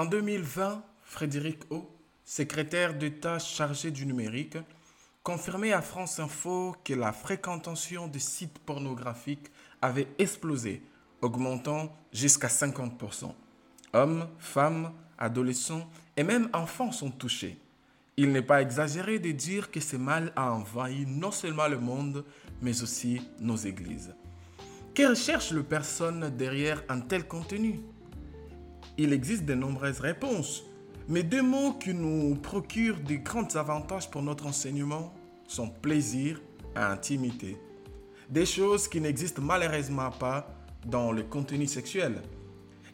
En 2020, Frédéric O, secrétaire d'État chargé du numérique, confirmait à France Info que la fréquentation de sites pornographiques avait explosé, augmentant jusqu'à 50%. Hommes, femmes, adolescents et même enfants sont touchés. Il n'est pas exagéré de dire que ce mal a envahi non seulement le monde, mais aussi nos églises. Que recherche le personne derrière un tel contenu? Il existe de nombreuses réponses, mais deux mots qui nous procurent de grands avantages pour notre enseignement sont plaisir et intimité. Des choses qui n'existent malheureusement pas dans le contenu sexuel.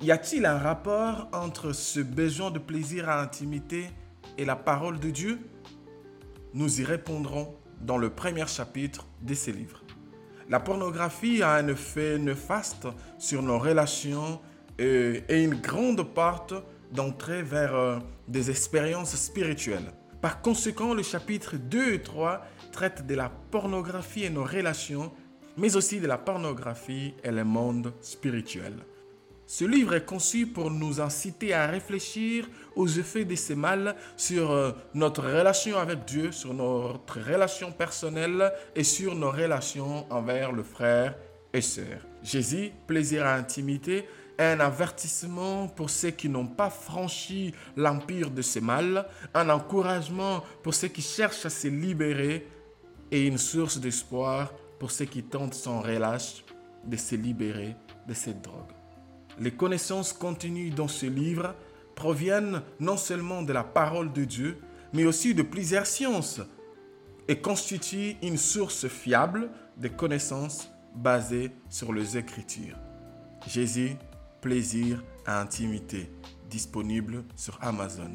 Y a-t-il un rapport entre ce besoin de plaisir et intimité et la parole de Dieu? Nous y répondrons dans le premier chapitre de ces livres. La pornographie a un effet néfaste sur nos relations et, une grande porte d'entrée vers euh, des expériences spirituelles. Par conséquent, le chapitre 2 et 3 traitent de la pornographie et nos relations, mais aussi de la pornographie et le monde spirituel. Ce livre est conçu pour nous inciter à réfléchir aux effets de ces mal sur euh, notre relation avec Dieu, sur notre relation personnelle et sur nos relations envers le frère Jésus, plaisir à intimité, un avertissement pour ceux qui n'ont pas franchi l'empire de ces mal, un encouragement pour ceux qui cherchent à se libérer et une source d'espoir pour ceux qui tentent sans relâche de se libérer de cette drogue. Les connaissances contenues dans ce livre proviennent non seulement de la parole de Dieu, mais aussi de plusieurs sciences et constituent une source fiable de connaissances basées sur les Écritures. Jésus, plaisir à intimité, disponible sur Amazon.